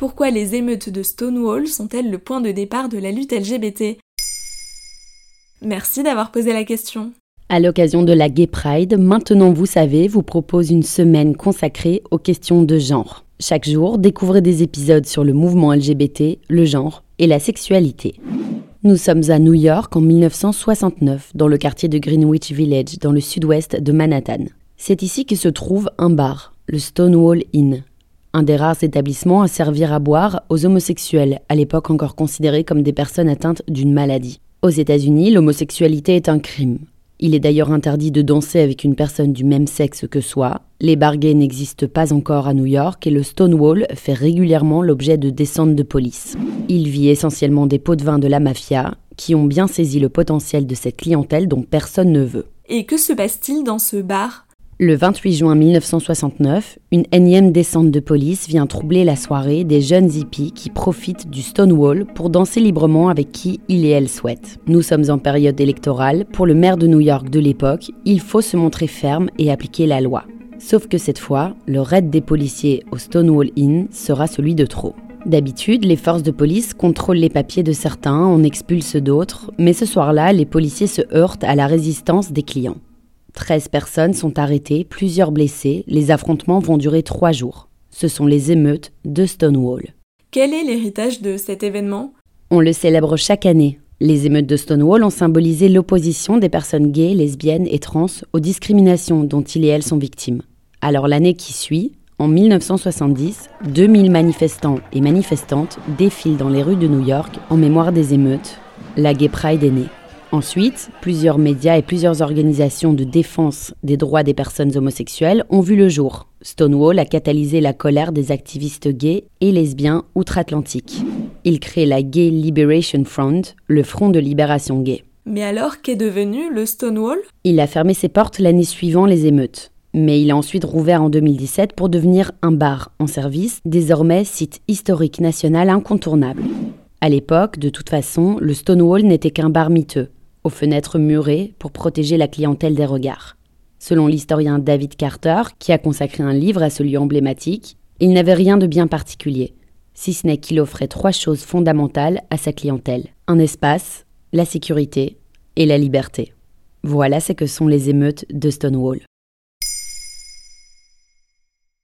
Pourquoi les émeutes de Stonewall sont-elles le point de départ de la lutte LGBT Merci d'avoir posé la question. À l'occasion de la Gay Pride, Maintenant Vous savez vous propose une semaine consacrée aux questions de genre. Chaque jour, découvrez des épisodes sur le mouvement LGBT, le genre et la sexualité. Nous sommes à New York en 1969, dans le quartier de Greenwich Village, dans le sud-ouest de Manhattan. C'est ici que se trouve un bar, le Stonewall Inn, un des rares établissements à servir à boire aux homosexuels, à l'époque encore considérés comme des personnes atteintes d'une maladie. Aux États-Unis, l'homosexualité est un crime. Il est d'ailleurs interdit de danser avec une personne du même sexe que soi. Les bars n'existent pas encore à New York et le Stonewall fait régulièrement l'objet de descentes de police. Il vit essentiellement des pots de vin de la mafia qui ont bien saisi le potentiel de cette clientèle dont personne ne veut. Et que se passe-t-il dans ce bar? Le 28 juin 1969, une énième descente de police vient troubler la soirée des jeunes hippies qui profitent du Stonewall pour danser librement avec qui il et elle souhaitent. Nous sommes en période électorale. Pour le maire de New York de l'époque, il faut se montrer ferme et appliquer la loi. Sauf que cette fois, le raid des policiers au Stonewall Inn sera celui de trop. D'habitude, les forces de police contrôlent les papiers de certains, en expulsent d'autres, mais ce soir-là, les policiers se heurtent à la résistance des clients. 13 personnes sont arrêtées, plusieurs blessés. Les affrontements vont durer trois jours. Ce sont les émeutes de Stonewall. Quel est l'héritage de cet événement? On le célèbre chaque année. Les émeutes de Stonewall ont symbolisé l'opposition des personnes gays, lesbiennes et trans aux discriminations dont ils et elles sont victimes. Alors l'année qui suit, en 1970, 2000 manifestants et manifestantes défilent dans les rues de New York en mémoire des émeutes. La Gay Pride est née. Ensuite, plusieurs médias et plusieurs organisations de défense des droits des personnes homosexuelles ont vu le jour. Stonewall a catalysé la colère des activistes gays et lesbiens outre-Atlantique. Il crée la Gay Liberation Front, le Front de libération gay. Mais alors, qu'est devenu le Stonewall? Il a fermé ses portes l'année suivant les émeutes. Mais il a ensuite rouvert en 2017 pour devenir un bar en service, désormais site historique national incontournable. À l'époque, de toute façon, le Stonewall n'était qu'un bar miteux aux fenêtres murées pour protéger la clientèle des regards. Selon l'historien David Carter, qui a consacré un livre à ce lieu emblématique, il n'avait rien de bien particulier, si ce n'est qu'il offrait trois choses fondamentales à sa clientèle. Un espace, la sécurité et la liberté. Voilà ce que sont les émeutes de Stonewall.